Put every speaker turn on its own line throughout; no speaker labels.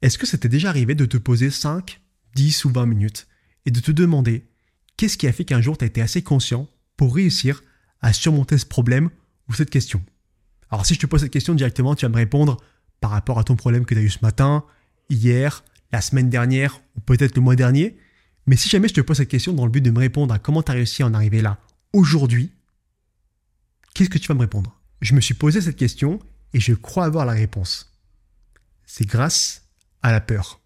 Est-ce que c'était déjà arrivé de te poser 5, 10 ou 20 minutes et de te demander qu'est-ce qui a fait qu'un jour tu as été assez conscient pour réussir à surmonter ce problème ou cette question? Alors si je te pose cette question directement, tu vas me répondre par rapport à ton problème que tu as eu ce matin, hier, la semaine dernière ou peut-être le mois dernier. Mais si jamais je te pose cette question dans le but de me répondre à comment tu as réussi à en arriver là aujourd'hui, qu'est-ce que tu vas me répondre? Je me suis posé cette question et je crois avoir la réponse. C'est grâce à la peur.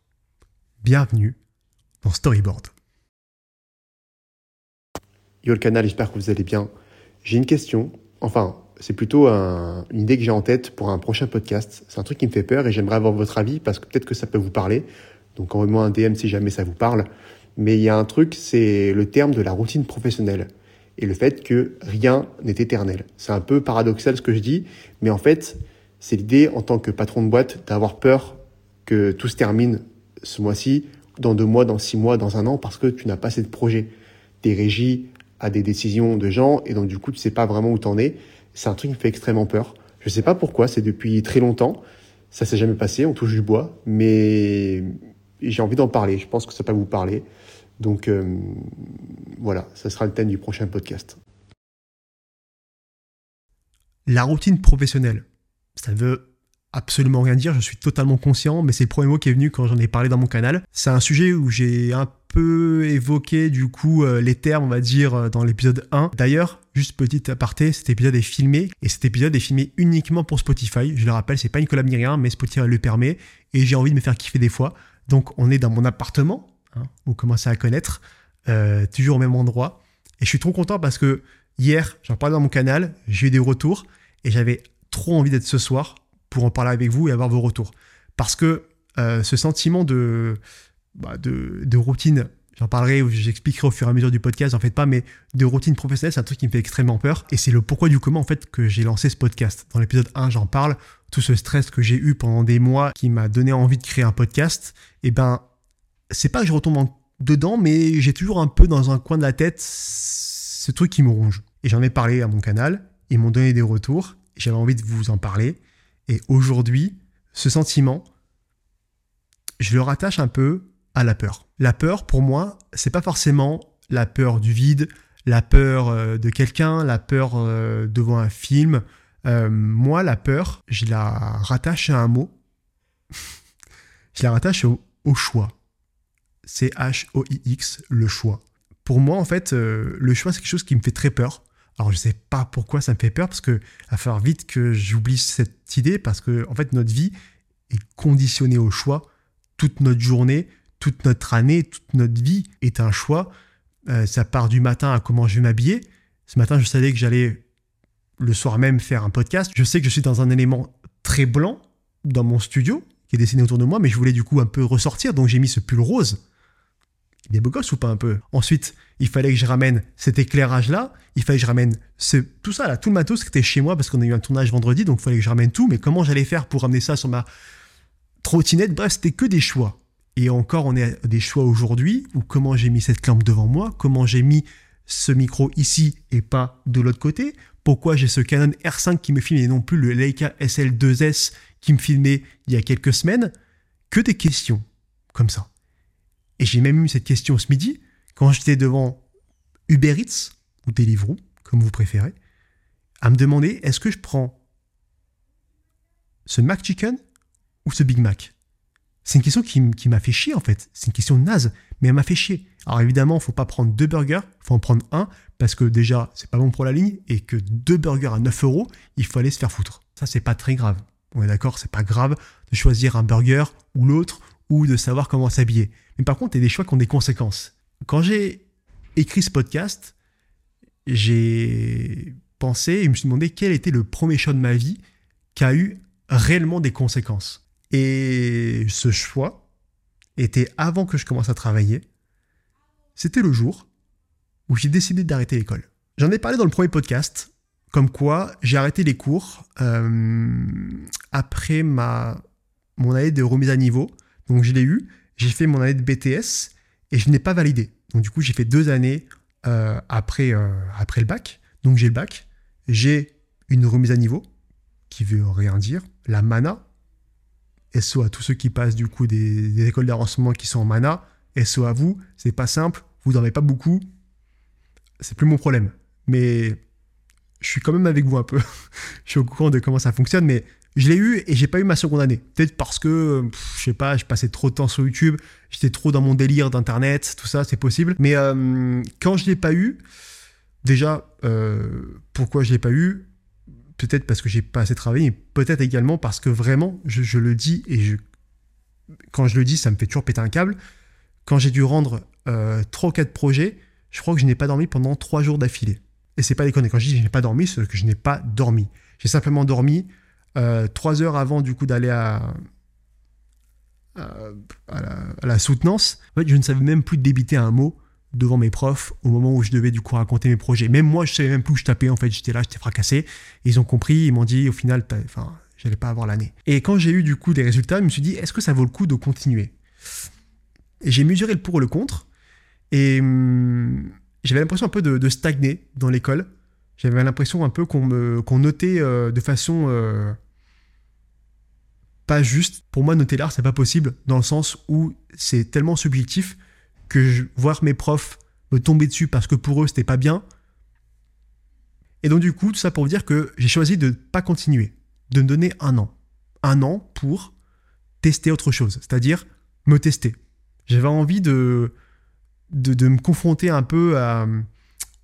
Bienvenue dans Storyboard.
Yo le canal, j'espère que vous allez bien. J'ai une question, enfin c'est plutôt une idée que j'ai en tête pour un prochain podcast. C'est un truc qui me fait peur et j'aimerais avoir votre avis parce que peut-être que ça peut vous parler. Donc envoyez-moi un DM si jamais ça vous parle. Mais il y a un truc, c'est le terme de la routine professionnelle et le fait que rien n'est éternel. C'est un peu paradoxal ce que je dis, mais en fait, c'est l'idée en tant que patron de boîte d'avoir peur que tout se termine ce mois-ci, dans deux mois, dans six mois, dans un an, parce que tu n'as pas assez de projets. Des régies à des décisions de gens, et donc du coup, tu sais pas vraiment où t'en es. C'est un truc qui me fait extrêmement peur. Je sais pas pourquoi, c'est depuis très longtemps. Ça s'est jamais passé, on touche du bois, mais j'ai envie d'en parler. Je pense que ça peut vous parler. Donc euh, voilà, ça sera le thème du prochain podcast.
La routine professionnelle, ça veut absolument rien dire, je suis totalement conscient, mais c'est le premier mot qui est venu quand j'en ai parlé dans mon canal. C'est un sujet où j'ai un peu évoqué du coup euh, les termes, on va dire, euh, dans l'épisode 1. D'ailleurs, juste petite aparté, cet épisode est filmé, et cet épisode est filmé uniquement pour Spotify. Je le rappelle, c'est pas une collab ni rien, mais Spotify le permet, et j'ai envie de me faire kiffer des fois. Donc on est dans mon appartement, hein, vous commencez à connaître, euh, toujours au même endroit. Et je suis trop content parce que hier, j'en parlais dans mon canal, j'ai eu des retours, et j'avais trop envie d'être ce soir pour en parler avec vous et avoir vos retours. Parce que euh, ce sentiment de, bah, de, de, routine, j'en parlerai ou j'expliquerai au fur et à mesure du podcast, en fait pas, mais de routine professionnelle, c'est un truc qui me fait extrêmement peur. Et c'est le pourquoi du comment en fait que j'ai lancé ce podcast. Dans l'épisode 1, j'en parle, tout ce stress que j'ai eu pendant des mois qui m'a donné envie de créer un podcast, et eh ben c'est pas que je retombe dedans, mais j'ai toujours un peu dans un coin de la tête ce truc qui me ronge. Et j'en ai parlé à mon canal, ils m'ont donné des retours, j'avais envie de vous en parler. Et aujourd'hui, ce sentiment, je le rattache un peu à la peur. La peur, pour moi, c'est pas forcément la peur du vide, la peur euh, de quelqu'un, la peur euh, devant un film. Euh, moi, la peur, je la rattache à un mot. je la rattache au, au choix. C-H-O-I-X, le choix. Pour moi, en fait, le choix, c'est quelque chose qui me fait très peur. Alors je sais pas pourquoi ça me fait peur parce que va falloir vite que j'oublie cette idée parce que en fait notre vie est conditionnée au choix. Toute notre journée, toute notre année, toute notre vie est un choix. Euh, ça part du matin à comment je vais m'habiller. Ce matin, je savais que j'allais le soir même faire un podcast. Je sais que je suis dans un élément très blanc dans mon studio qui est dessiné autour de moi, mais je voulais du coup un peu ressortir, donc j'ai mis ce pull rose il est beau gosse ou pas un peu? Ensuite, il fallait que je ramène cet éclairage-là, il fallait que je ramène tout ça, là, tout le matos qui était chez moi parce qu'on a eu un tournage vendredi, donc il fallait que je ramène tout, mais comment j'allais faire pour ramener ça sur ma trottinette? Bref, c'était que des choix. Et encore, on est à des choix aujourd'hui, ou comment j'ai mis cette lampe devant moi, comment j'ai mis ce micro ici et pas de l'autre côté, pourquoi j'ai ce Canon R5 qui me filme et non plus le Leica SL2S qui me filmait il y a quelques semaines, que des questions comme ça. Et j'ai même eu cette question ce midi, quand j'étais devant Uber Eats, ou Deliveroo, comme vous préférez, à me demander est-ce que je prends ce Mac Chicken ou ce Big Mac? C'est une question qui, m'a fait chier en fait. C'est une question naze, mais elle m'a fait chier. Alors évidemment, faut pas prendre deux burgers, il faut en prendre un, parce que déjà, c'est pas bon pour la ligne, et que deux burgers à 9 euros, il faut aller se faire foutre. Ça, c'est pas très grave. On est d'accord, c'est pas grave de choisir un burger ou l'autre, ou de savoir comment s'habiller. Mais par contre, il y a des choix qui ont des conséquences. Quand j'ai écrit ce podcast, j'ai pensé et je me suis demandé quel était le premier choix de ma vie qui a eu réellement des conséquences. Et ce choix était avant que je commence à travailler. C'était le jour où j'ai décidé d'arrêter l'école. J'en ai parlé dans le premier podcast, comme quoi j'ai arrêté les cours euh, après ma, mon année de remise à niveau donc je l'ai eu, j'ai fait mon année de BTS et je n'ai pas validé. Donc du coup, j'ai fait deux années euh, après, euh, après le bac. Donc j'ai le bac, j'ai une remise à niveau qui veut rien dire, la mana, SO à tous ceux qui passent du coup des, écoles d'avancement qui sont en mana. SO à vous, c'est pas simple, vous n'en avez pas beaucoup. C'est plus mon problème. Mais je suis quand même avec vous un peu. je suis au courant de comment ça fonctionne, mais je l'ai eu et j'ai pas eu ma seconde année. Peut-être parce que, je sais pas, je passais trop de temps sur YouTube, j'étais trop dans mon délire d'internet, tout ça, c'est possible. Mais euh, quand je l'ai pas eu, déjà, euh, pourquoi je l'ai pas eu? Peut-être parce que j'ai pas assez travaillé, mais peut-être également parce que vraiment, je, le dis et quand je le dis, ça me fait toujours péter un câble. Quand j'ai dû rendre euh, 3 ou 4 projets, je crois que je n'ai pas dormi pendant 3 jours d'affilée. Et c'est pas déconné. Quand je dis que je n'ai pas dormi, c'est que je n'ai pas dormi. J'ai simplement dormi euh, trois heures avant du coup d'aller à, à, la, soutenance. En fait, je ne savais même plus débiter un mot devant mes profs au moment où je devais du coup raconter mes projets. Même moi, je savais même plus où je tapais. En fait, j'étais là, j'étais fracassé. ils ont compris, ils m'ont dit au final, enfin, j'allais pas avoir l'année. Et quand j'ai eu du coup des résultats, je me suis dit, est-ce que ça vaut le coup de continuer? J'ai mesuré le pour et le contre. Et hum, j'avais l'impression un peu de, stagner dans l'école. J'avais l'impression un peu qu'on me notait euh, de façon euh, pas juste. Pour moi, noter l'art, c'est pas possible, dans le sens où c'est tellement subjectif que je, voir mes profs me tomber dessus parce que pour eux, c'était pas bien. Et donc, du coup, tout ça pour dire que j'ai choisi de pas continuer, de me donner un an. Un an pour tester autre chose, c'est-à-dire me tester. J'avais envie de, de, me confronter un peu à,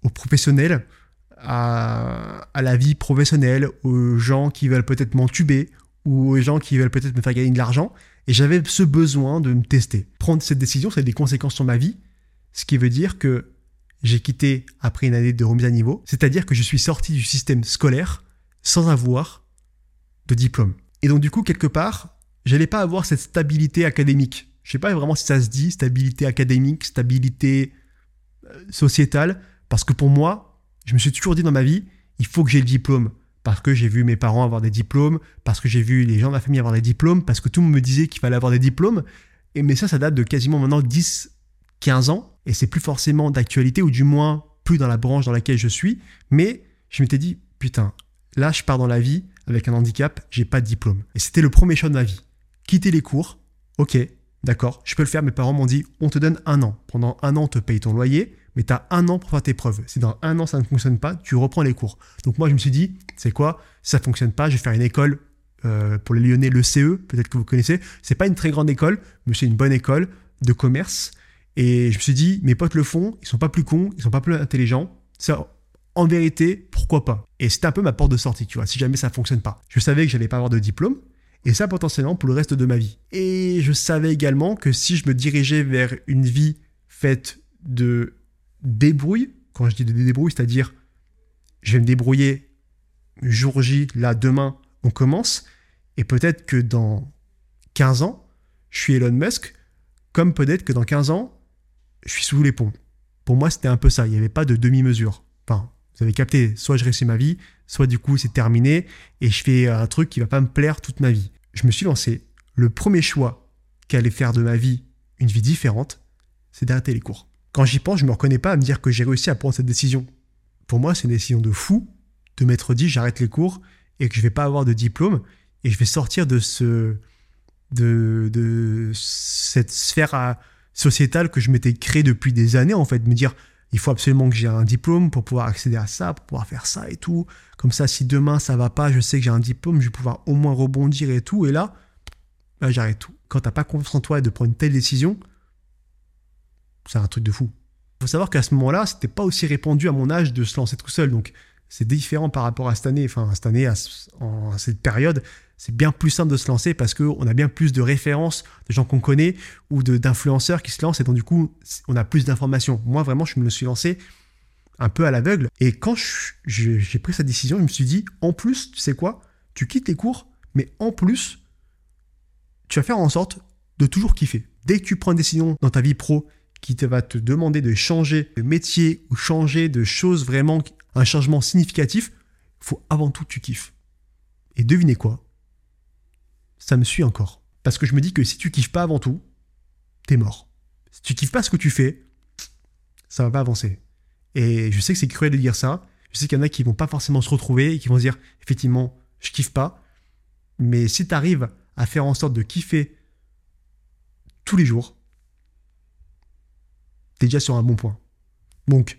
aux professionnels, à, la vie professionnelle, aux gens qui veulent peut-être m'entuber, ou aux gens qui veulent peut-être me faire gagner de l'argent. Et j'avais ce besoin de me tester. Prendre cette décision, ça a des conséquences sur ma vie, ce qui veut dire que j'ai quitté après une année de remise à niveau, c'est-à-dire que je suis sorti du système scolaire sans avoir de diplôme. Et donc du coup, quelque part, j'allais pas avoir cette stabilité académique je sais pas vraiment si ça se dit, stabilité académique, stabilité euh, sociétale, parce que pour moi, je me suis toujours dit dans ma vie, il faut que j'ai le diplôme, parce que j'ai vu mes parents avoir des diplômes, parce que j'ai vu les gens de la famille avoir des diplômes, parce que tout le monde me disait qu'il fallait avoir des diplômes, et mais ça, ça date de quasiment maintenant 10, 15 ans, et c'est plus forcément d'actualité, ou du moins plus dans la branche dans laquelle je suis, mais je m'étais dit, putain, là, je pars dans la vie avec un handicap, j'ai pas de diplôme. Et c'était le premier choix de ma vie. Quitter les cours, ok, D'accord, je peux le faire. Mes parents m'ont dit on te donne un an. Pendant un an, on te paye ton loyer, mais tu as un an pour faire tes preuves. Si dans un an ça ne fonctionne pas, tu reprends les cours. Donc moi, je me suis dit c'est quoi? Ça fonctionne pas, je vais faire une école euh, pour les Lyonnais, le CE, peut-être que vous connaissez. C'est pas une très grande école, mais c'est une bonne école de commerce. Et je me suis dit mes potes le font, ils sont pas plus cons, ils sont pas plus intelligents. Ça, en vérité, pourquoi pas? Et c'était un peu ma porte de sortie, tu vois, si jamais ça fonctionne pas. Je savais que j'allais pas avoir de diplôme, et ça potentiellement pour le reste de ma vie. Et je savais également que si je me dirigeais vers une vie faite de débrouille, quand je dis de débrouille, c'est-à-dire je vais me débrouiller jour J, là, demain, on commence, et peut-être que dans 15 ans, je suis Elon Musk, comme peut-être que dans 15 ans, je suis sous les ponts. Pour moi, c'était un peu ça, il n'y avait pas de demi-mesure. Enfin, vous avez capté, soit je réussis ma vie, soit du coup c'est terminé et je fais un truc qui va pas me plaire toute ma vie. Je me suis lancé. Le premier choix qui allait faire de ma vie une vie différente, c'est d'arrêter les cours. Quand j'y pense, je me reconnais pas à me dire que j'ai réussi à prendre cette décision. Pour moi, c'est une décision de fou de m'être dit j'arrête les cours et que je vais pas avoir de diplôme et je vais sortir de ce de, de cette sphère sociétale que je m'étais créée depuis des années en fait, de me dire il faut absolument que j'ai un diplôme pour pouvoir accéder à ça, pour pouvoir faire ça et tout. Comme ça, si demain ça va pas, je sais que j'ai un diplôme, je vais pouvoir au moins rebondir et tout. Et là, bah, j'arrête tout. Quand t'as pas confiance en toi et de prendre une telle décision, c'est un truc de fou. Il faut savoir qu'à ce moment-là, c'était pas aussi répandu à mon âge de se lancer tout seul. Donc, c'est différent par rapport à cette année. Enfin, cette année, à, en, cette période, c'est bien plus simple de se lancer parce qu'on a bien plus de références de gens qu'on connaît ou d'influenceurs qui se lancent et donc du coup, on a plus d'informations. Moi, vraiment, je me suis lancé un peu à l'aveugle. Et quand j'ai pris cette décision, je me suis dit, en plus, tu sais quoi? Tu quittes les cours, mais en plus, tu vas faire en sorte de toujours kiffer. Dès que tu prends une décision dans ta vie pro qui te va te demander de changer de métier ou changer de choses vraiment, un changement significatif, faut avant tout que tu kiffes. Et devinez quoi? Ça me suit encore. Parce que je me dis que si tu kiffes pas avant tout, t'es mort. Si tu kiffes pas ce que tu fais, ça va pas avancer. Et je sais que c'est cruel de dire ça. Je sais qu'il y en a qui vont pas forcément se retrouver et qui vont dire effectivement, je kiffe pas. Mais si tu arrives à faire en sorte de kiffer tous les jours, t'es déjà sur un bon point. Donc,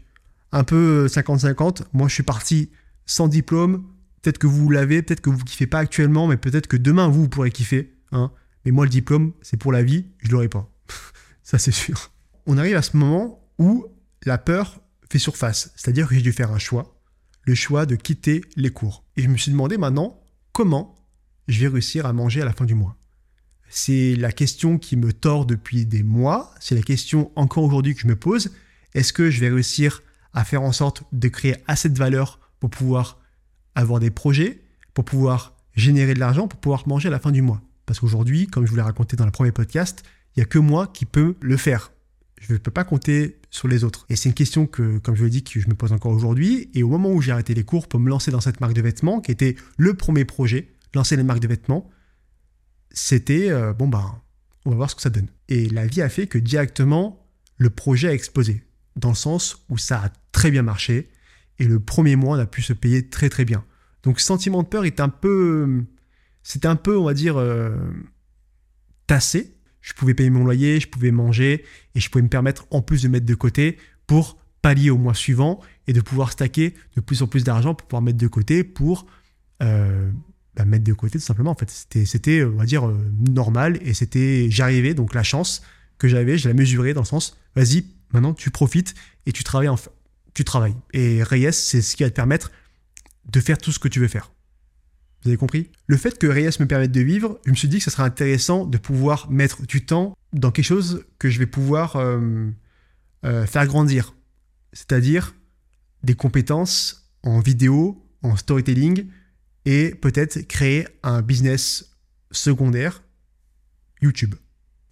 un peu 50-50. Moi, je suis parti sans diplôme. Peut-être que vous l'avez, peut-être que vous ne kiffez pas actuellement, mais peut-être que demain, vous, vous pourrez kiffer. Hein. Mais moi, le diplôme, c'est pour la vie, je ne l'aurai pas. Ça, c'est sûr. On arrive à ce moment où la peur fait surface. C'est-à-dire que j'ai dû faire un choix. Le choix de quitter les cours. Et je me suis demandé maintenant comment je vais réussir à manger à la fin du mois. C'est la question qui me tord depuis des mois. C'est la question encore aujourd'hui que je me pose. Est-ce que je vais réussir à faire en sorte de créer assez de valeur pour pouvoir avoir des projets, pour pouvoir générer de l'argent, pour pouvoir manger à la fin du mois? Parce qu'aujourd'hui, comme je vous l'ai raconté dans le premier podcast, il n'y a que moi qui peux le faire. Je ne peux pas compter sur les autres. Et c'est une question que, comme je l'ai dit, que je me pose encore aujourd'hui. Et au moment où j'ai arrêté les cours pour me lancer dans cette marque de vêtements, qui était le premier projet, lancer les marques de vêtements, c'était euh, bon bah on va voir ce que ça donne. Et la vie a fait que directement le projet a explosé dans le sens où ça a très bien marché et le premier mois on a pu se payer très très bien. Donc sentiment de peur est un peu c'était un peu on va dire euh, tassé. Je pouvais payer mon loyer, je pouvais manger et je pouvais me permettre en plus de mettre de côté pour pallier au mois suivant et de pouvoir stacker de plus en plus d'argent pour pouvoir mettre de côté pour euh, bah, mettre de côté tout simplement. En fait, c'était, c'était on va dire, euh, normal et c'était, j'arrivais, donc la chance que j'avais, je la mesurais dans le sens, vas-y, maintenant tu profites et tu travailles, tu travailles. Et Reyes, c'est ce qui va te permettre de faire tout ce que tu veux faire. Vous avez compris? Le fait que Reyes me permette de vivre, je me suis dit que ce serait intéressant de pouvoir mettre du temps dans quelque chose que je vais pouvoir euh, euh, faire grandir. C'est-à-dire des compétences en vidéo, en storytelling, et peut-être créer un business secondaire, YouTube.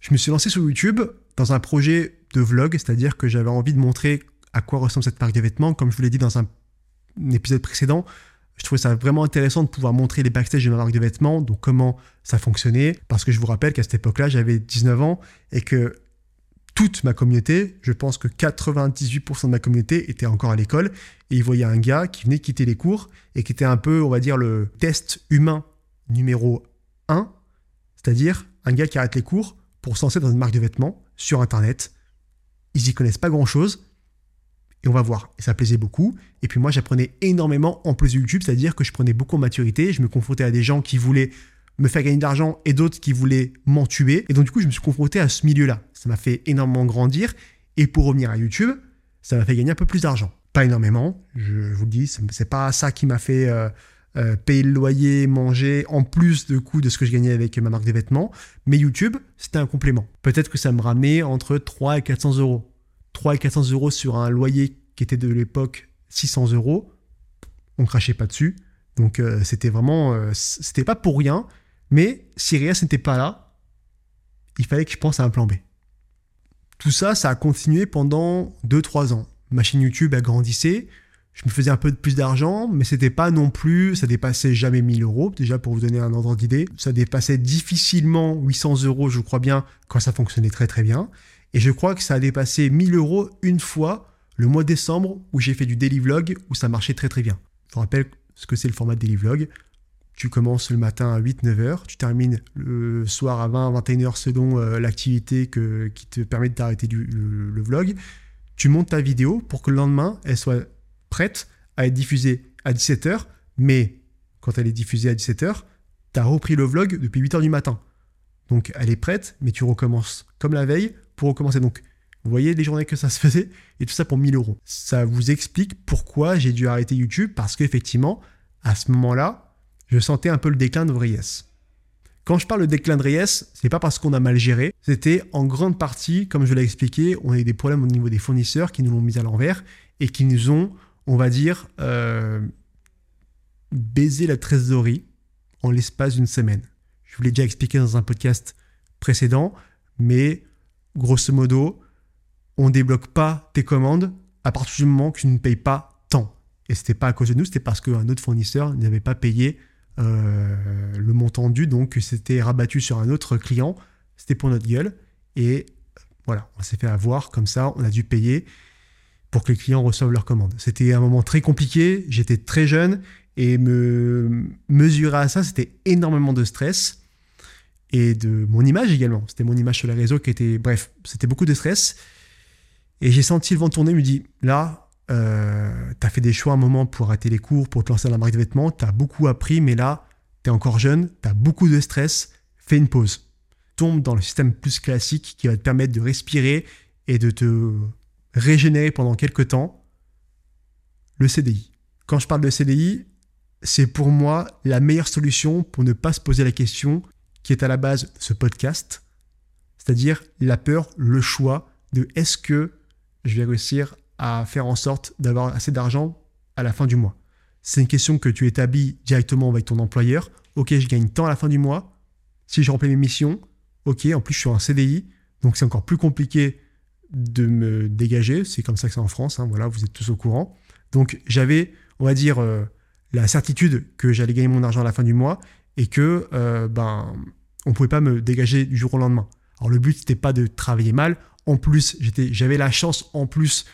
Je me suis lancé sur YouTube dans un projet de vlog, c'est-à-dire que j'avais envie de montrer à quoi ressemble cette marque de vêtements. Comme je vous l'ai dit dans un, épisode précédent, je trouvais ça vraiment intéressant de pouvoir montrer les backstage de ma marque de vêtements, donc comment ça fonctionnait, parce que je vous rappelle qu'à cette époque-là, j'avais 19 ans et que toute ma communauté, je pense que 98% de ma communauté était encore à l'école, et ils voyaient un gars qui venait quitter les cours et qui était un peu, on va dire, le test humain numéro 1, c'est-à-dire un gars qui arrête les cours pour se dans une marque de vêtements sur Internet. Ils y connaissent pas grand-chose, et on va voir. Et ça plaisait beaucoup. Et puis moi, j'apprenais énormément en plus YouTube, c'est-à-dire que je prenais beaucoup en maturité, je me confrontais à des gens qui voulaient me faire gagner de l'argent et d'autres qui voulaient m'en tuer. Et donc du coup, je me suis confronté à ce milieu-là. Ça m'a fait énormément grandir. Et pour revenir à YouTube, ça m'a fait gagner un peu plus d'argent. Pas énormément, je vous le dis, c'est pas ça qui m'a fait euh, euh, payer le loyer, manger, en plus de coût de ce que je gagnais avec ma marque de vêtements. Mais YouTube, c'était un complément. Peut-être que ça me ramenait entre 3 et 400 euros. 3 et 400 euros sur un loyer qui était de l'époque 600 euros. On crachait pas dessus. Donc euh, c'était vraiment, c'était pas pour rien. Mais si Rias n'était pas là, il fallait que je pense à un plan B. Tout ça, ça a continué pendant 2-3 ans. Ma chaîne YouTube a grandissé, je me faisais un peu plus d'argent, mais c'était pas non plus, ça dépassait jamais 1000 euros, déjà pour vous donner un ordre d'idée. Ça dépassait difficilement 800 euros, je crois bien, quand ça fonctionnait très très bien. Et je crois que ça a dépassé 1000 euros une fois, le mois de décembre, où j'ai fait du daily vlog, où ça marchait très très bien. Je vous rappelle ce que c'est le format daily vlog. Tu commences le matin à 8-9 heures, tu termines le soir à 20-21 heures selon euh, l'activité qui te permet d'arrêter le, le vlog. Tu montes ta vidéo pour que le lendemain, elle soit prête à être diffusée à 17 heures, mais quand elle est diffusée à 17 heures, tu as repris le vlog depuis 8 heures du matin. Donc elle est prête, mais tu recommences comme la veille pour recommencer. Donc vous voyez les journées que ça se faisait, et tout ça pour 1000 euros. Ça vous explique pourquoi j'ai dû arrêter YouTube, parce qu'effectivement, à ce moment-là, je sentais un peu le déclin de Vries. Quand je parle de déclin de Reyes, c'est pas parce qu'on a mal géré, c'était en grande partie, comme je l'ai expliqué, on a eu des problèmes au niveau des fournisseurs qui nous l'ont mis à l'envers et qui nous ont, on va dire, euh, baisé la trésorerie en l'espace d'une semaine. Je vous l'ai déjà expliqué dans un podcast précédent, mais grosso modo, on débloque pas tes commandes à partir du moment que tu ne payes pas tant. Et c'était pas à cause de nous, c'était parce qu'un autre fournisseur n'avait pas payé le montant dû, donc c'était rabattu sur un autre client, c'était pour notre gueule, et voilà, on s'est fait avoir comme ça, on a dû payer pour que les clients reçoivent leur commande. C'était un moment très compliqué, j'étais très jeune, et me mesurer à ça, c'était énormément de stress. et de mon image également. C'était mon image sur les réseaux qui était, bref, c'était beaucoup de stress. Et j'ai senti le vent tourner, me dit, là, euh, tu as fait des choix un moment pour arrêter les cours, pour te lancer dans la marque de vêtements, tu as beaucoup appris, mais là, tu es encore jeune, tu as beaucoup de stress, fais une pause. Tombe dans le système plus classique qui va te permettre de respirer et de te régénérer pendant quelques temps. Le CDI. Quand je parle de CDI, c'est pour moi la meilleure solution pour ne pas se poser la question qui est à la base ce podcast, c'est-à-dire la peur, le choix de est-ce que je vais réussir à faire en sorte d'avoir assez d'argent à la fin du mois. C'est une question que tu établis directement avec ton employeur. Ok, je gagne tant à la fin du mois. Si je remplis mes missions, ok, en plus je suis en CDI, donc c'est encore plus compliqué de me dégager. C'est comme ça que c'est en France, hein, voilà, vous êtes tous au courant. Donc j'avais, on va dire, euh, la certitude que j'allais gagner mon argent à la fin du mois et que euh, ben on pouvait pas me dégager du jour au lendemain. Alors le but n'était pas de travailler mal. En plus, j'avais la chance en plus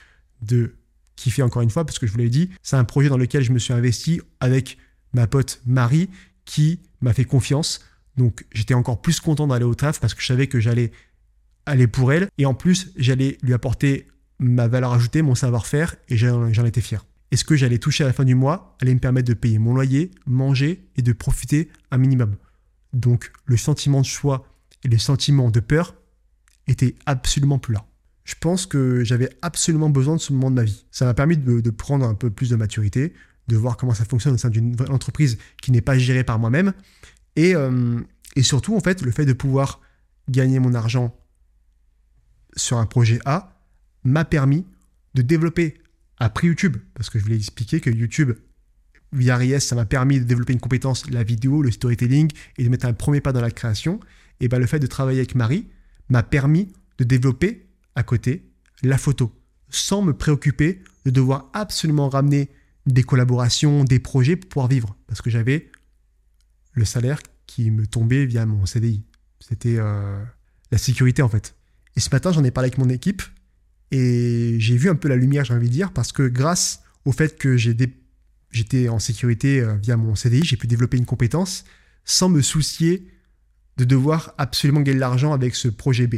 de kiffer encore une fois parce que je vous l'ai dit, c'est un projet dans lequel je me suis investi avec ma pote Marie qui m'a fait confiance. Donc j'étais encore plus content d'aller au taf parce que je savais que j'allais aller pour elle et en plus j'allais lui apporter ma valeur ajoutée, mon savoir-faire et j'en étais fier. Et ce que j'allais toucher à la fin du mois allait me permettre de payer mon loyer, manger et de profiter un minimum. Donc le sentiment de choix et le sentiment de peur étaient absolument plus là. Je pense que j'avais absolument besoin de ce moment de ma vie. Ça m'a permis de, prendre un peu plus de maturité, de voir comment ça fonctionne au sein d'une entreprise qui n'est pas gérée par moi-même. Et, euh, et surtout, en fait, le fait de pouvoir gagner mon argent sur un projet A m'a permis de développer après YouTube, parce que je voulais expliquer que YouTube, via ça m'a permis de développer une compétence, la vidéo, le storytelling, et de mettre un premier pas dans la création. Et ben, le fait de travailler avec Marie m'a permis de développer à côté la photo, sans me préoccuper de devoir absolument ramener des collaborations, des projets pour pouvoir vivre, parce que j'avais le salaire qui me tombait via mon CDI. C'était euh, la sécurité en fait. Et ce matin, j'en ai parlé avec mon équipe et j'ai vu un peu la lumière, j'ai envie de dire, parce que grâce au fait que j'étais en sécurité euh, via mon CDI, j'ai pu développer une compétence sans me soucier de devoir absolument gagner de l'argent avec ce projet B.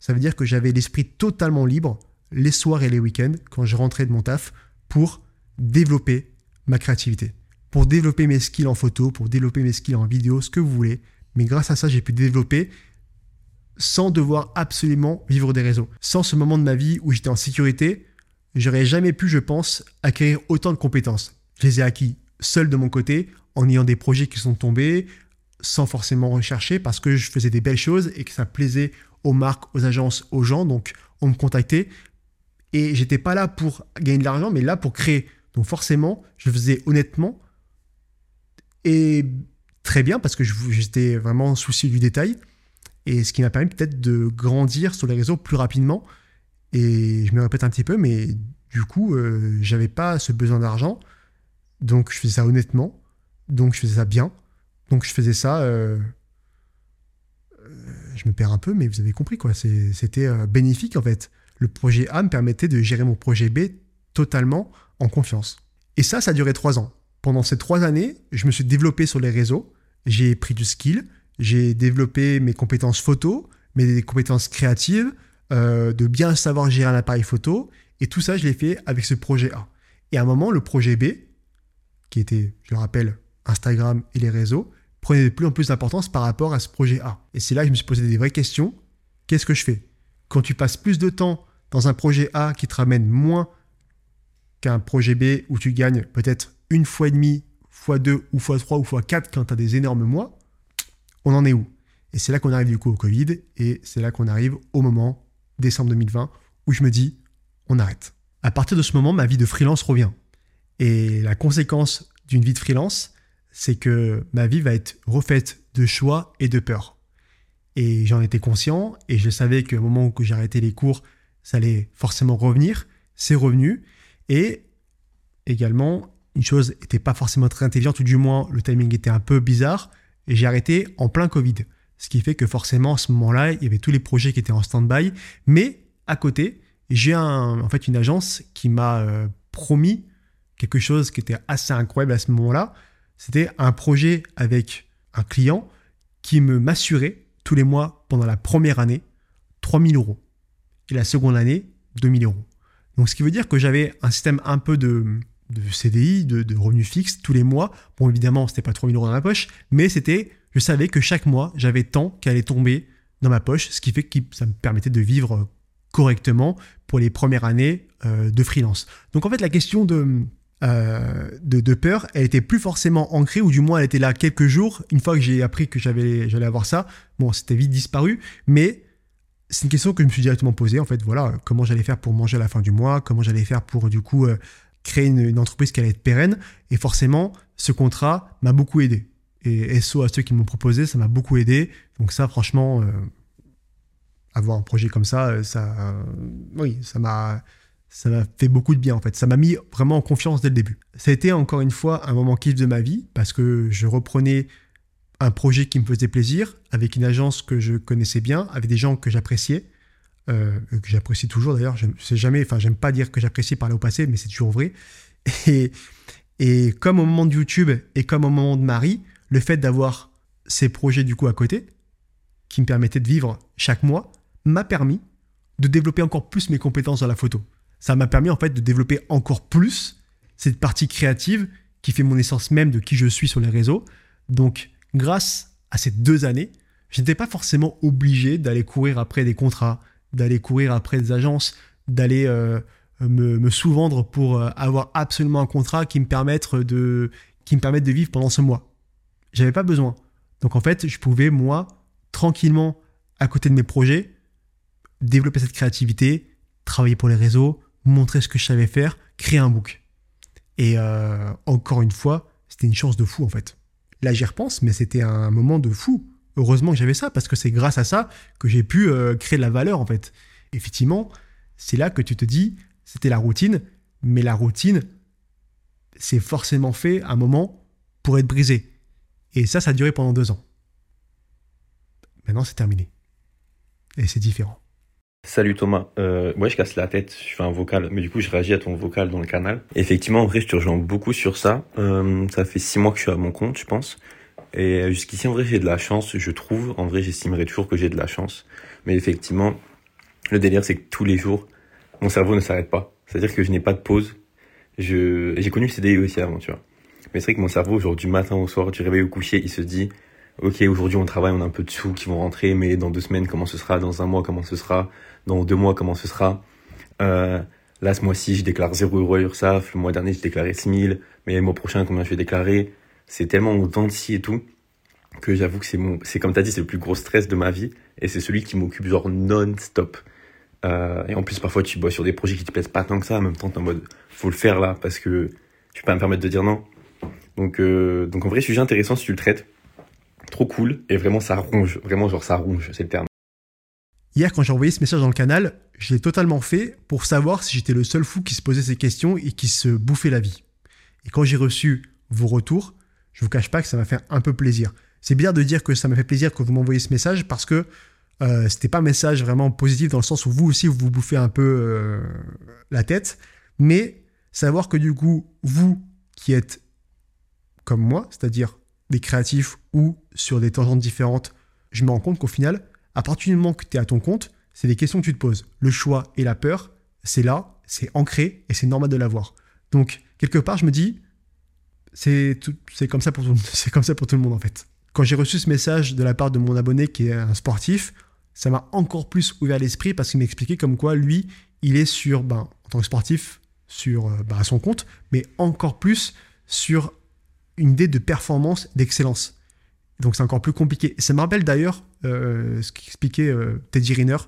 Ça veut dire que j'avais l'esprit totalement libre les soirs et les week-ends quand je rentrais de mon taf pour développer ma créativité, pour développer mes skills en photo, pour développer mes skills en vidéo, ce que vous voulez. Mais grâce à ça, j'ai pu développer sans devoir absolument vivre des réseaux. Sans ce moment de ma vie où j'étais en sécurité, j'aurais jamais pu, je pense, acquérir autant de compétences. Je les ai acquis seul de mon côté, en ayant des projets qui sont tombés, sans forcément rechercher, parce que je faisais des belles choses et que ça plaisait aux marques, aux agences, aux gens. Donc, on me contactait. Et j'étais pas là pour gagner de l'argent, mais là pour créer. Donc, forcément, je faisais honnêtement et très bien, parce que j'étais vraiment soucieux du détail et ce qui m'a permis peut-être de grandir sur les réseaux plus rapidement. Et je me répète un petit peu, mais du coup, euh, j'avais pas ce besoin d'argent, donc je faisais ça honnêtement, donc je faisais ça bien, donc je faisais ça. Euh, me perds un peu, mais vous avez compris quoi. C'était bénéfique en fait. Le projet A me permettait de gérer mon projet B totalement en confiance. Et ça, ça a duré trois ans. Pendant ces trois années, je me suis développé sur les réseaux, j'ai pris du skill, j'ai développé mes compétences photo, mes compétences créatives, euh, de bien savoir gérer un appareil photo. Et tout ça, je l'ai fait avec ce projet A. Et à un moment, le projet B, qui était, je le rappelle, Instagram et les réseaux, prenait de plus en plus d'importance par rapport à ce projet A. Et c'est là que je me suis posé des vraies questions. Qu'est-ce que je fais? Quand tu passes plus de temps dans un projet A qui te ramène moins qu'un projet B où tu gagnes peut-être une fois et demi, fois deux ou fois trois ou fois quatre quand tu as des énormes mois, on en est où? Et c'est là qu'on arrive du coup au Covid, et c'est là qu'on arrive au moment, décembre 2020, où je me dis, on arrête. À partir de ce moment, ma vie de freelance revient. Et la conséquence d'une vie de freelance, c'est que ma vie va être refaite de choix et de peur. Et j'en étais conscient, et je savais qu'au moment où j'ai arrêté les cours, ça allait forcément revenir. C'est revenu. Et également, une chose n'était pas forcément très intelligente, ou du moins le timing était un peu bizarre, et j'ai arrêté en plein Covid. Ce qui fait que forcément, à ce moment-là, il y avait tous les projets qui étaient en stand-by. Mais à côté, j'ai en fait une agence qui m'a euh, promis quelque chose qui était assez incroyable à ce moment-là. C'était un projet avec un client qui me m'assurait tous les mois pendant la première année 3000 euros. Et la seconde année, 2000 euros. Donc ce qui veut dire que j'avais un système un peu de, CDI, de, revenus fixes tous les mois. Bon, évidemment, c'était pas 3000 euros dans ma poche, mais c'était, je savais que chaque mois, j'avais tant qui allait tomber dans ma poche, ce qui fait que ça me permettait de vivre correctement pour les premières années euh, de freelance. Donc en fait, la question de, euh, de, peur, elle était plus forcément ancrée, ou du moins elle était là quelques jours. Une fois que j'ai appris que j'allais avoir ça, bon, c'était vite disparu, mais c'est une question que je me suis directement posée. En fait, voilà, comment j'allais faire pour manger à la fin du mois, comment j'allais faire pour du coup euh, créer une, entreprise qui allait être pérenne? Et forcément, ce contrat m'a beaucoup aidé. Et SO à ceux qui m'ont proposé, ça m'a beaucoup aidé. Donc ça, franchement, avoir un projet comme ça, ça, oui, ça m'a ça m'a fait beaucoup de bien en fait. Ça m'a mis vraiment en confiance dès le début. Ça a été encore une fois un moment kiff de ma vie parce que je reprenais un projet qui me faisait plaisir avec une agence que je connaissais bien, avec des gens que j'appréciais, euh, que j'apprécie toujours d'ailleurs. Je sais jamais, enfin j'aime pas dire que j'apprécie parler au passé, mais c'est toujours vrai. Et comme au moment de YouTube et comme au moment de Marie, le fait d'avoir ces projets du coup à côté, qui me permettaient de vivre chaque mois, m'a permis de développer encore plus mes compétences dans la photo ça m'a permis en fait de développer encore plus cette partie créative qui fait mon essence même de qui je suis sur les réseaux. Donc, grâce à ces deux années, je n'étais pas forcément obligé d'aller courir après des contrats, d'aller courir après des agences, d'aller euh, me, sous-vendre pour euh, avoir absolument un contrat qui me permette de, qui me permette de vivre pendant ce mois. J'avais pas besoin. Donc en fait, je pouvais moi tranquillement à côté de mes projets développer cette créativité, travailler pour les réseaux, montrer ce que je savais faire, créer un book. Et euh, encore une fois, c'était une chance de fou en fait. Là, j'y repense, mais c'était un moment de fou. Heureusement que j'avais ça, parce que c'est grâce à ça que j'ai pu euh, créer de la valeur en fait. Effectivement, c'est là que tu te dis, c'était la routine, mais la routine, c'est forcément fait à un moment pour être brisé. Et ça, ça a duré pendant deux ans. Maintenant, c'est terminé. Et c'est différent.
Salut Thomas, euh, ouais je casse la tête, je fais un vocal, mais du coup je réagis à ton vocal dans le canal. effectivement en vrai je te rejoins beaucoup sur ça, euh, ça fait six mois que je suis à mon compte je pense, et jusqu'ici en vrai j'ai de la chance, je trouve, en vrai j'estimerais toujours que j'ai de la chance, mais effectivement le délire c'est que tous les jours mon cerveau ne s'arrête pas, c'est-à-dire que je n'ai pas de pause, je j'ai connu le CDI aussi avant tu vois, mais c'est vrai que mon cerveau genre du matin au soir, du réveil au coucher, il se dit ok, aujourd'hui on travaille, on a un peu de sous qui vont rentrer, mais dans deux semaines comment ce sera, dans un mois comment ce sera, dans deux mois comment ce sera? Euh, là ce mois-ci je déclare 0 euros à URSAF, le mois dernier j'ai déclaré 6000, mais le mois prochain combien je vais déclarer, c'est tellement au denti et tout que j'avoue que c'est mon, c'est comme t'as dit, c'est le plus gros stress de ma vie et c'est celui qui m'occupe genre non-stop. Euh, et en plus parfois tu bosses sur des projets qui te plaisent pas tant que ça, en même temps t'es en mode faut le faire là parce que je peux pas me permettre de dire non. Donc euh, donc en vrai sujet intéressant si tu le traites trop cool et vraiment ça ronge, vraiment genre ça ronge, c'est le terme.
Hier, quand j'ai envoyé ce message dans le canal, je l'ai totalement fait pour savoir si j'étais le seul fou qui se posait ces questions et qui se bouffait la vie. Et quand j'ai reçu vos retours, je vous cache pas que ça m'a fait un peu plaisir. C'est bizarre de dire que ça m'a fait plaisir que vous m'envoyez ce message parce que euh, c'était pas un message vraiment positif dans le sens où vous aussi vous vous bouffez un peu euh, la tête, mais savoir que du coup vous qui êtes comme moi, c'est-à-dire des créatifs ou sur des tangentes différentes, je me rends compte qu'au final, à partir du moment que tu es à ton compte, c'est des questions que tu te poses. Le choix et la peur, c'est là, c'est ancré et c'est normal de l'avoir. Donc, quelque part, je me dis, c'est comme, ça pour tout, comme ça pour tout le monde en fait. Quand j'ai reçu ce message de la part de mon abonné qui est un sportif, ça m'a encore plus ouvert l'esprit parce qu'il m'expliquait comme quoi lui, il est sur, ben, en tant que sportif, sur euh, ben, à son compte, mais encore plus sur une idée de performance, d'excellence. Donc c'est encore plus compliqué. Ça me rappelle d'ailleurs euh, ce qu'expliquait euh, Teddy Riner,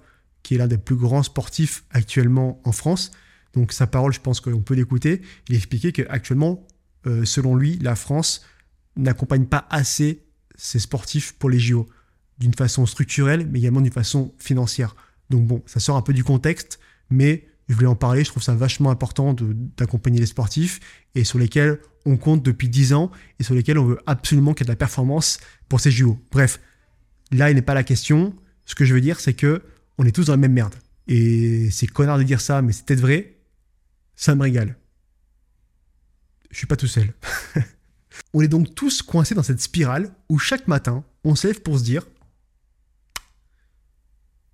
qui est l'un des plus grands sportifs actuellement en France. Donc sa parole, je pense qu'on peut l'écouter. Il expliquait qu'actuellement, euh, selon lui, la France n'accompagne pas assez ses sportifs pour les JO, d'une façon structurelle, mais également d'une façon financière. Donc bon, ça sort un peu du contexte, mais je voulais en parler. Je trouve ça vachement important d'accompagner les sportifs et sur lesquels on compte depuis 10 ans et sur lesquels on veut absolument qu'il y ait de la performance pour ces JO. Bref, là, il n'est pas la question. Ce que je veux dire, c'est que on est tous dans la même merde. Et c'est connard de dire ça, mais c'est peut-être vrai. Ça me régale. Je suis pas tout seul. on est donc tous coincés dans cette spirale où chaque matin, on se lève pour se dire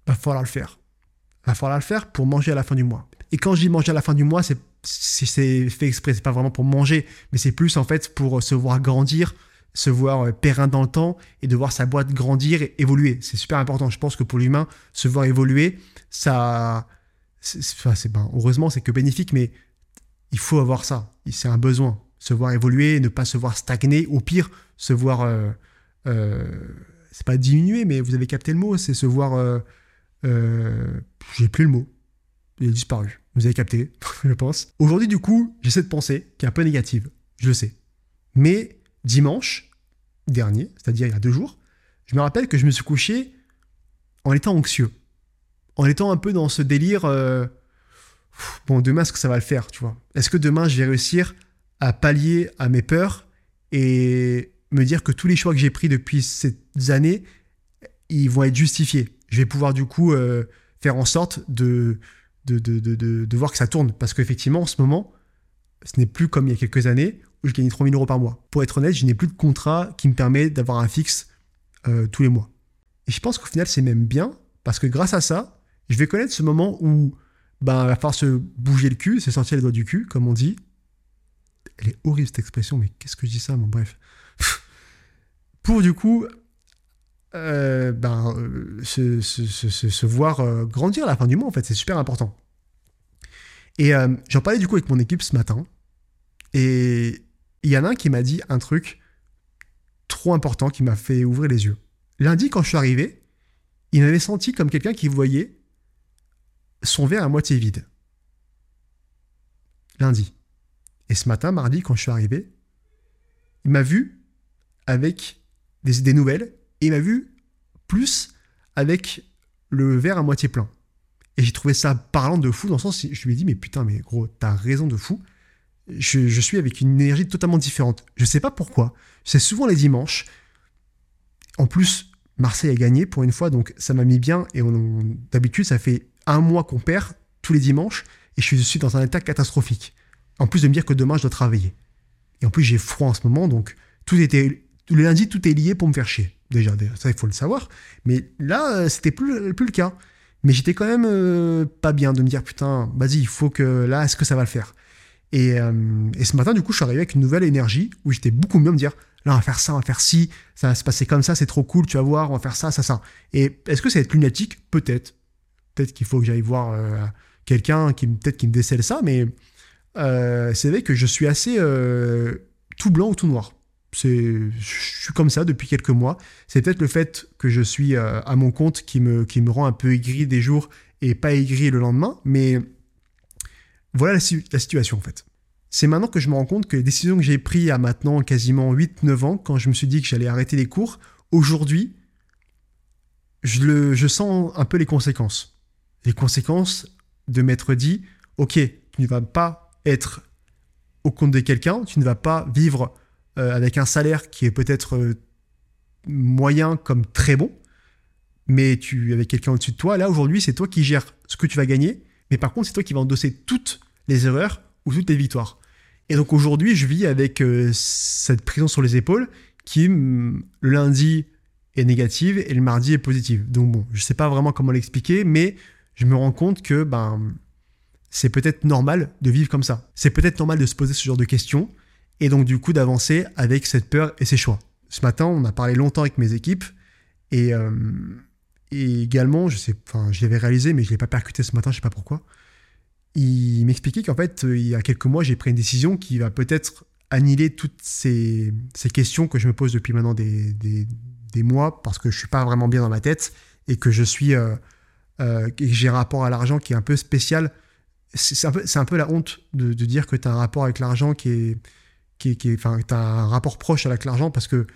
va falloir le faire. Va falloir le faire pour manger à la fin du mois. Et quand je dis manger à la fin du mois, c'est c'est fait exprès, c'est pas vraiment pour manger, mais c'est plus en fait pour se voir grandir, se voir euh, périn dans le temps et de voir sa boîte grandir et évoluer. C'est super important. Je pense que pour l'humain, se voir évoluer, ça, c'est ben, heureusement c'est que bénéfique, mais il faut avoir ça. C'est un besoin. Se voir évoluer, ne pas se voir stagner, au pire, se voir, euh, euh, c'est pas diminuer, mais vous avez capté le mot, c'est se voir, j'ai plus le mot, il a disparu. Vous avez capté, je pense. Aujourd'hui, du coup, j'ai cette pensée qui est un peu négative, je le sais. Mais dimanche dernier, c'est-à-dire il y a deux jours, je me rappelle que je me suis couché en étant anxieux. En étant un peu dans ce délire, euh, bon, demain, est-ce que ça va le faire, tu vois? Est-ce que demain, je vais réussir à pallier à mes peurs et me dire que tous les choix que j'ai pris depuis ces années, ils vont être justifiés? Je vais pouvoir du coup euh, faire en sorte de, de, de, voir que ça tourne. Parce qu'effectivement, en ce moment, ce n'est plus comme il y a quelques années où je gagnais 3000 euros par mois. Pour être honnête, je n'ai plus de contrat qui me permet d'avoir un fixe euh, tous les mois. Et je pense qu'au final, c'est même bien parce que grâce à ça, je vais connaître ce moment où ben, il va falloir se bouger le cul, c'est sortir les doigts du cul, comme on dit. Elle est horrible cette expression, mais qu'est-ce que je dis ça Bon, bref. Pour du coup euh, ben, euh, se, voir euh, grandir à la fin du mois, en fait, c'est super important. Et j'en parlais du coup avec mon équipe ce matin, et il y en a un qui m'a dit un truc trop important qui m'a fait ouvrir les yeux. Lundi, quand je suis arrivé, il m'avait senti comme quelqu'un qui voyait son verre à moitié vide. Lundi. Et ce matin, mardi, quand je suis arrivé, il m'a vu avec des idées nouvelles et m'a vu plus avec le verre à moitié plein. Et j'ai trouvé ça parlant de fou, dans le sens, je lui ai dit, mais putain, mais gros, t'as raison de fou. Je, suis avec une énergie totalement différente. Je sais pas pourquoi. C'est souvent les dimanches. En plus, Marseille a gagné pour une fois, donc ça m'a mis bien. Et d'habitude, ça fait un mois qu'on perd tous les dimanches, et je suis dans un état catastrophique. En plus de me dire que demain, je dois travailler. Et en plus, j'ai froid en ce moment, donc tout était, le lundi, tout est lié pour me faire chier. Déjà, ça, il faut le savoir. Mais là, euh, c'était plus, plus le cas. Mais j'étais quand même euh, pas bien de me dire, putain, vas-y, il faut que là, est-ce que ça va le faire? Et, euh, et, ce matin, du coup, je suis arrivé avec une nouvelle énergie où j'étais beaucoup mieux à me dire, là, on va faire ça, on va faire ci, ça va se passer comme ça, c'est trop cool, tu vas voir, on va faire ça, ça, ça. Et est-ce que ça va être lunatique? Peut-être. Peut-être qu'il faut que j'aille voir quelqu'un qui qui me décèle ça, mais c'est vrai que je suis assez tout blanc ou tout noir je suis comme ça depuis quelques mois. C'est peut-être le fait que je suis euh, à mon compte qui me, qui me rend un peu aigri des jours et pas aigri le lendemain, mais voilà la, situation en fait. C'est maintenant que je me rends compte que les décisions que j'ai prises à maintenant quasiment 8-9 ans, quand je me suis dit que j'allais arrêter les cours, aujourd'hui, je, le, je sens un peu les conséquences. Les conséquences de m'être dit, ok, tu ne vas pas être au compte de quelqu'un, tu ne vas pas vivre avec un salaire qui est peut-être euh, moyen comme très bon, mais tu avec quelqu'un au-dessus de toi. Là, aujourd'hui, c'est toi qui gères ce que tu vas gagner, mais par contre, c'est toi qui vas endosser toutes les erreurs ou toutes les victoires. Et donc aujourd'hui, je vis avec euh, cette prison sur les épaules qui, le lundi, est négative et le mardi est positive. Donc bon, je sais pas vraiment comment l'expliquer, mais je me rends compte que ben, c'est peut-être normal de vivre comme ça. C'est peut-être normal de se poser ce genre de questions et donc du coup d'avancer avec cette peur et ses choix. Ce matin, on a parlé longtemps avec mes équipes et, euh, également, je sais, enfin, je l'avais réalisé, mais je l'ai pas percuté ce matin, je sais pas pourquoi. Il m'expliquait qu'en fait, il y a quelques mois, j'ai pris une décision qui va peut-être annihiler toutes ces, questions que je me pose depuis maintenant des, mois parce que je suis pas vraiment bien dans ma tête et que je suis euh, euh, j'ai un rapport à l'argent qui est un peu spécial. C'est un, peu la honte de, de dire que tu as un rapport avec l'argent qui est, qui, qui enfin, as un rapport proche avec l'argent parce que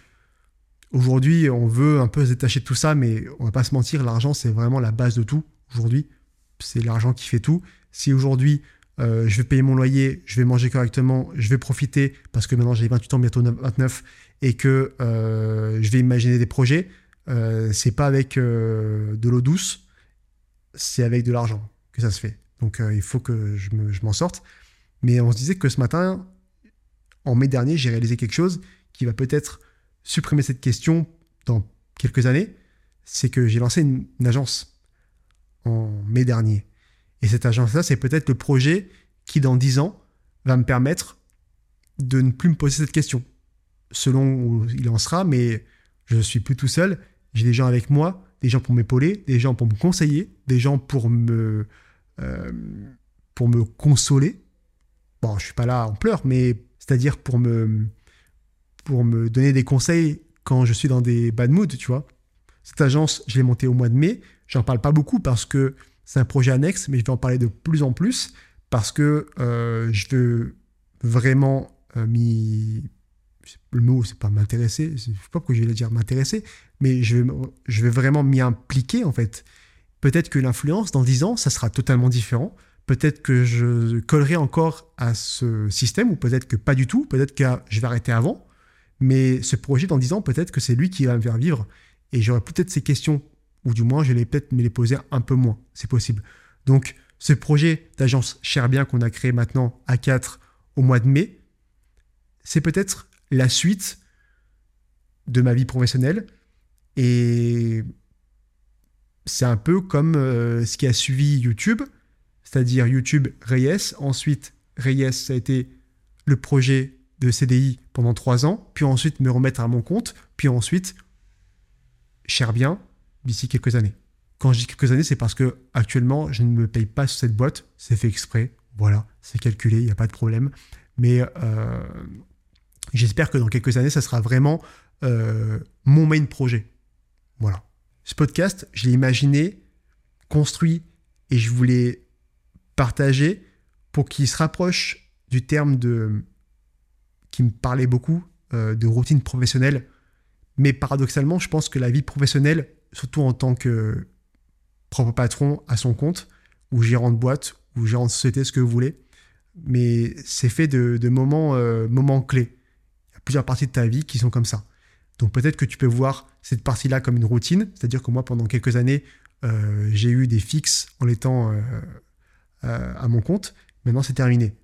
aujourd'hui, on veut un peu se détacher de tout ça, mais on va pas se mentir, l'argent, c'est vraiment la base de tout. Aujourd'hui, c'est l'argent qui fait tout. Si aujourd'hui, euh, je vais payer mon loyer, je vais manger correctement, je vais profiter parce que maintenant j'ai 28 ans, bientôt 29, et que euh, je vais imaginer des projets, euh, c'est pas avec euh, de l'eau douce, c'est avec de l'argent que ça se fait. Donc il faut que je m'en sorte. Mais on se disait que ce matin, en mai dernier, j'ai réalisé quelque chose qui va peut-être supprimer cette question dans quelques années. C'est que j'ai lancé une, agence. en mai dernier. Et cette agence-là, c'est peut-être le projet qui, dans 10 ans, va me permettre de ne plus me poser cette question. Selon où il en sera, mais je ne suis plus tout seul. J'ai des gens avec moi, des gens pour m'épauler, des gens pour me conseiller, des gens pour me, euh, pour me consoler. Bon, je suis pas là en pleurs, mais c'est-à-dire pour me, pour me donner des conseils quand je suis dans des bad moods, tu vois. Cette agence, je l'ai montée au mois de mai. J'en parle pas beaucoup parce que c'est un projet annexe, mais je vais en parler de plus en plus parce que euh, je veux vraiment euh, m'y. Le mot, c'est pas m'intéresser, je sais pas pourquoi je vais dire m'intéresser, mais je vais, je vais vraiment m'y impliquer en fait. Peut-être que l'influence, dans 10 ans, ça sera totalement différent. Peut-être que je collerai encore à ce système, ou peut-être que pas du tout. Peut-être que je vais arrêter avant. Mais ce projet, dans 10 ans, peut-être que c'est lui qui va me faire vivre. Et j'aurai peut-être ces questions, ou du moins, je vais peut-être me les poser un peu moins. C'est possible. Donc, ce projet d'agence Cher Bien qu'on a créé maintenant à 4 au mois de mai, c'est peut-être la suite de ma vie professionnelle. Et c'est un peu comme euh, ce qui a suivi YouTube, c'est-à-dire YouTube Reyes. Ensuite, Reyes, ça a été le projet de CDI pendant trois ans, puis ensuite me remettre à mon compte, puis ensuite cher bien d'ici quelques années. Quand je dis quelques années, c'est parce que actuellement, je ne me paye pas sur cette boîte, c'est fait exprès, voilà, c'est calculé, il n'y a pas de problème. Mais euh, j'espère que dans quelques années, ça sera vraiment euh, mon main projet. Voilà. Ce podcast, je l'ai imaginé, construit, et je voulais partager pour qu'il se rapproche du terme de qui me parlait beaucoup euh, de routine professionnelle. Mais paradoxalement, je pense que la vie professionnelle, surtout en tant que propre patron à son compte, ou gérant de boîte, ou gérant de société, ce que vous voulez, mais c'est fait de, moments, euh, moments clés. Il y a plusieurs parties de ta vie qui sont comme ça. Donc peut-être que tu peux voir cette partie-là comme une routine, c'est-à-dire que moi, pendant quelques années, euh, j'ai eu des fixes en étant à mon compte. Maintenant, c'est terminé.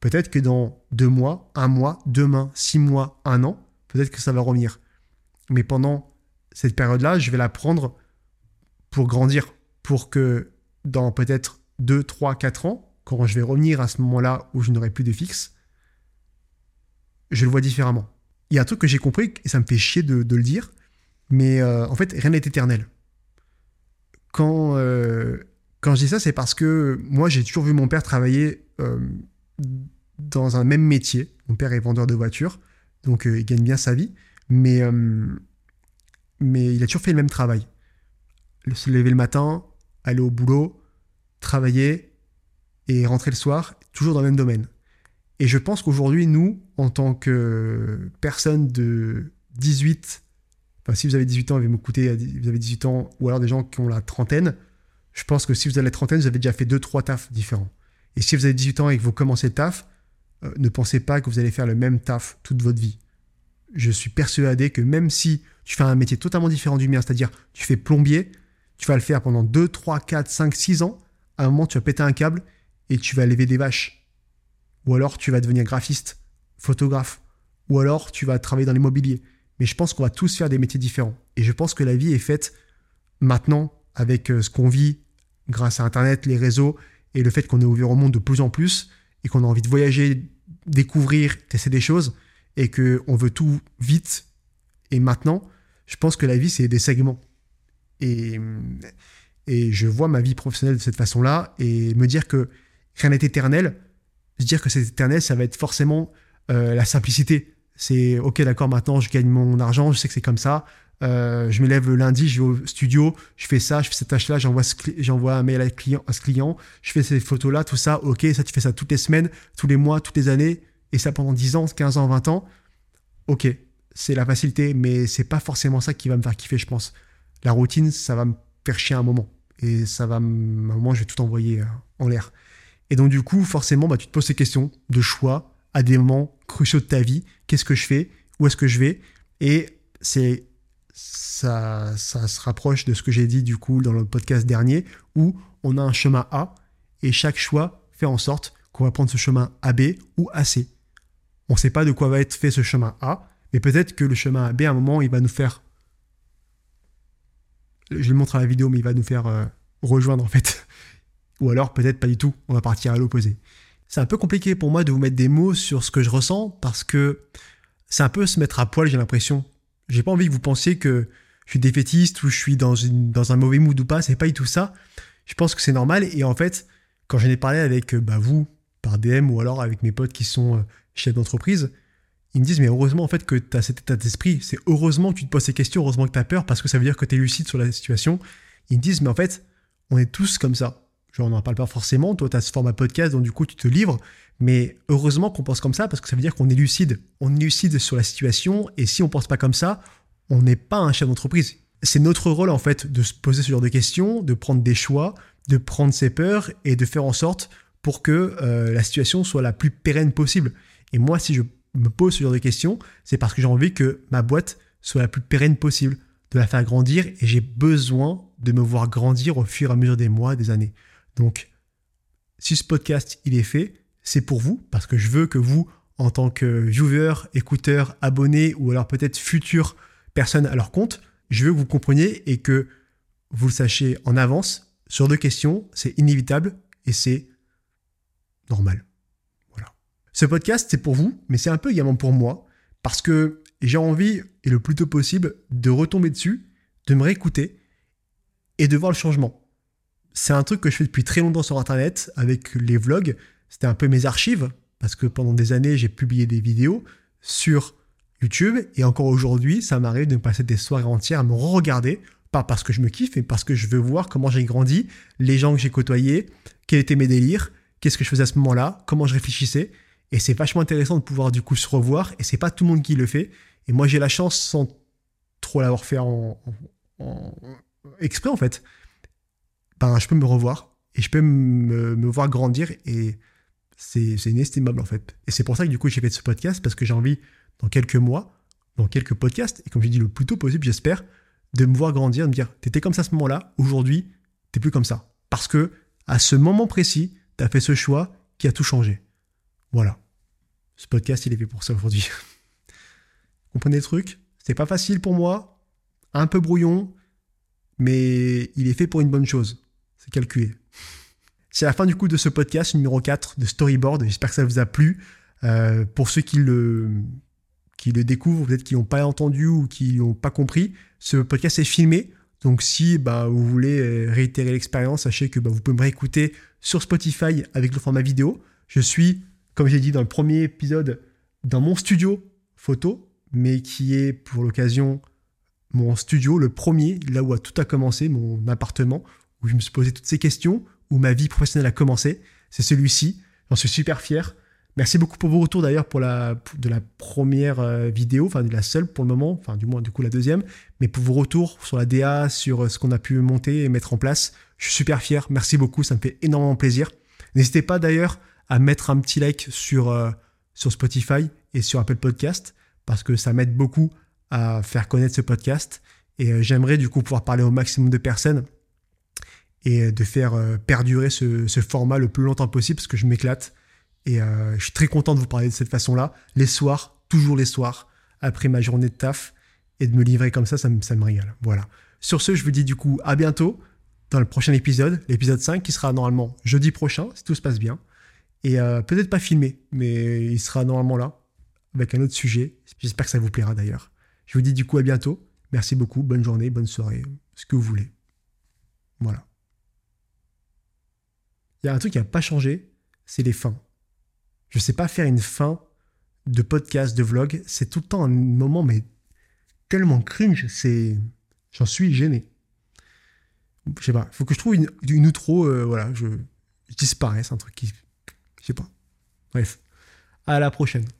Peut-être que dans deux mois, un mois, demain, six mois, un an, peut-être que ça va revenir. Mais pendant cette période-là, je vais la prendre pour grandir, pour que dans peut-être deux, trois, quatre ans, quand je vais revenir à ce moment-là où je n'aurai plus de fixe, je le vois différemment. Il y a un truc que j'ai compris, et ça me fait chier de, le dire, mais euh, en fait, rien n'est éternel. Quand, euh, quand je dis ça, c'est parce que moi, j'ai toujours vu mon père travailler euh, dans un même métier. Mon père est vendeur de voitures, donc euh, il gagne bien sa vie, mais, euh, mais il a toujours fait le même travail. Se lever le matin, aller au boulot, travailler et rentrer le soir, toujours dans le même domaine. Et je pense qu'aujourd'hui, nous, en tant que personnes de 18, enfin si vous avez 18 ans, vous avez 18 ans, ou alors des gens qui ont la trentaine, je pense que si vous avez la trentaine, vous avez déjà fait 2-3 tafs différents. Et si vous avez 18 ans et que vous commencez le taf, euh, ne pensez pas que vous allez faire le même taf toute votre vie. Je suis persuadé que même si tu fais un métier totalement différent du mien, c'est-à-dire tu fais plombier, tu vas le faire pendant 2, 3, 4, 5, 6 ans, à un moment tu vas péter un câble et tu vas lever des vaches. Ou alors tu vas devenir graphiste, photographe, ou alors tu vas travailler dans l'immobilier. Mais je pense qu'on va tous faire des métiers différents. Et je pense que la vie est faite maintenant avec euh, ce qu'on vit grâce à Internet, les réseaux et le fait qu'on est ouvert au monde de plus en plus et qu'on a envie de voyager, découvrir, tester des choses et qu'on veut tout vite et maintenant, je pense que la vie, c'est des segments. Et, et je vois ma vie professionnelle de cette façon-là et me dire que rien n'est éternel, se dire que c'est éternel, ça va être forcément euh, la simplicité. C'est ok, d'accord, maintenant je gagne mon argent, je sais que c'est comme ça, euh, je me lève lundi, je vais au studio, je fais ça, je fais cette tâche-là, j'envoie, un mail à ce client, je fais ces photos-là, tout ça, ok, ça tu fais ça toutes les semaines, tous les mois, toutes les années, et ça pendant 10 ans, 15 ans, 20 ans, ok, c'est la facilité, mais c'est pas forcément ça qui va me faire kiffer, je pense. La routine, ça va me faire chier un moment, et ça va, à un moment, je vais tout envoyer euh, en l'air. Et donc du coup, forcément, bah, tu te poses ces questions de choix à des moments cruciaux de ta vie, qu'est-ce que je fais, où est-ce que je vais, et c'est ça, ça se rapproche de ce que j'ai dit du coup dans le podcast dernier, où on a un chemin A et chaque choix fait en sorte qu'on va prendre ce chemin AB ou AC. On ne sait pas de quoi va être fait ce chemin A, mais peut-être que le chemin AB, à un moment, il va nous faire. Je le montre à la vidéo, mais il va nous faire euh, rejoindre en fait. Ou alors peut-être pas du tout, on va partir à l'opposé. C'est un peu compliqué pour moi de vous mettre des mots sur ce que je ressens parce que c'est un peu se mettre à poil, j'ai l'impression. J'ai pas envie que vous pensiez que je suis défaitiste ou je suis dans, une, dans un mauvais mood ou pas, c'est pas du tout ça. Je pense que c'est normal et en fait, quand j'en ai parlé avec euh, bah, vous par DM ou alors avec mes potes qui sont euh, chefs d'entreprise, ils me disent mais heureusement en fait que tu as cet état d'esprit, c'est heureusement que tu te poses ces questions, heureusement que tu as peur parce que ça veut dire que tu es lucide sur la situation. Ils me disent mais en fait, on est tous comme ça. Genre on n'en parle pas forcément, toi tu as ce format podcast donc du coup tu te livres, mais heureusement qu'on pense comme ça parce que ça veut dire qu'on est lucide. On est lucide sur la situation et si on pense pas comme ça, on n'est pas un chef d'entreprise. C'est notre rôle en fait de se poser ce genre de questions, de prendre des choix, de prendre ses peurs et de faire en sorte pour que euh, la situation soit la plus pérenne possible. Et moi, si je me pose ce genre de questions, c'est parce que j'ai envie que ma boîte soit la plus pérenne possible, de la faire grandir et j'ai besoin de me voir grandir au fur et à mesure des mois, des années. Donc, si ce podcast il est fait, c'est pour vous parce que je veux que vous, en tant que viewer, écouteur, abonné ou alors peut-être futur personne à leur compte, je veux que vous compreniez et que vous le sachiez en avance sur deux questions, c'est inévitable et c'est normal. Voilà. Ce podcast, c'est pour vous, mais c'est un peu également pour moi, parce que j'ai envie, et le plus tôt possible, de retomber dessus, de me réécouter et de voir le changement. C'est un truc que je fais depuis très longtemps sur Internet avec les vlogs. C'était un peu mes archives, parce que pendant des années, j'ai publié des vidéos sur YouTube, et encore aujourd'hui, ça m'arrive de me passer des soirées entières à me regarder, pas parce que je me kiffe, mais parce que je veux voir comment j'ai grandi, les gens que j'ai côtoyés, quels étaient mes délires, qu'est-ce que je faisais à ce moment-là, comment je réfléchissais. Et c'est vachement intéressant de pouvoir du coup se revoir, et c'est pas tout le monde qui le fait. Et moi j'ai la chance, sans trop l'avoir fait en, exprès en fait, ben, je peux me revoir, et je peux me, me voir grandir, et c'est inestimable en fait. Et c'est pour ça que du coup j'ai fait ce podcast, parce que j'ai envie dans quelques mois, dans quelques podcasts, et comme j'ai dit le plus tôt possible, j'espère, de me voir grandir, de me dire, t'étais comme ça à ce moment-là, aujourd'hui, t'es plus comme ça. Parce que, à ce moment précis, t'as fait ce choix qui a tout changé. Voilà. Ce podcast, il est fait pour ça aujourd'hui. Comprenez le truc? C'est pas facile pour moi, un peu brouillon, mais il est fait pour une bonne chose. C'est calculé. C'est la fin du coup de ce podcast numéro 4 de Storyboard. J'espère que ça vous a plu. Euh, pour ceux qui le, qui le découvrent, peut-être qui n'ont pas entendu ou qui n'ont pas compris, ce podcast est filmé. Donc si bah, vous voulez euh, réitérer l'expérience, sachez que bah, vous pouvez me réécouter sur Spotify avec le format vidéo. Je suis, comme j'ai dit dans le premier épisode, dans mon studio photo, mais qui est pour l'occasion mon studio, le premier, là où tout a commencé, mon appartement, où je me suis posé toutes ces questions, où ma vie professionnelle a commencé. C'est celui-ci. J'en suis super fier. Merci beaucoup pour vos retours d'ailleurs pour la, de la première euh, vidéo, enfin de la seule pour le moment, enfin du moins du coup la deuxième, mais pour vos retours sur la DA, sur euh, ce qu'on a pu monter et mettre en place. Je suis super fier, merci beaucoup, ça me fait énormément plaisir. N'hésitez pas d'ailleurs à mettre un petit like sur, euh, sur Spotify et sur Apple Podcast, parce que ça m'aide beaucoup à faire connaître ce podcast. Et j'aimerais du coup pouvoir parler au maximum de personnes et de faire perdurer ce, format le plus longtemps possible, parce que je m'éclate. Et euh, je suis très content de vous parler de cette façon-là. Les soirs, toujours les soirs, après ma journée de taf, et de me livrer comme ça, ça me, ça me régale. Voilà. Sur ce, je vous dis du coup à bientôt dans le prochain épisode, l'épisode 5, qui sera normalement jeudi prochain, si tout se passe bien. Et euh, peut-être pas filmé, mais il sera normalement là, avec un autre sujet. J'espère que ça vous plaira d'ailleurs. Je vous dis du coup à bientôt. Merci beaucoup, bonne journée, bonne soirée, ce que vous voulez. Voilà. Il y a un truc qui n'a pas changé, c'est les fins. Je sais pas faire une fin de podcast, de vlog. C'est tout le temps un moment, mais tellement cringe, c'est. J'en suis gêné. Je sais pas, faut que je trouve une, outro, euh, voilà, je, je un truc qui. Je sais pas. Bref. À la prochaine.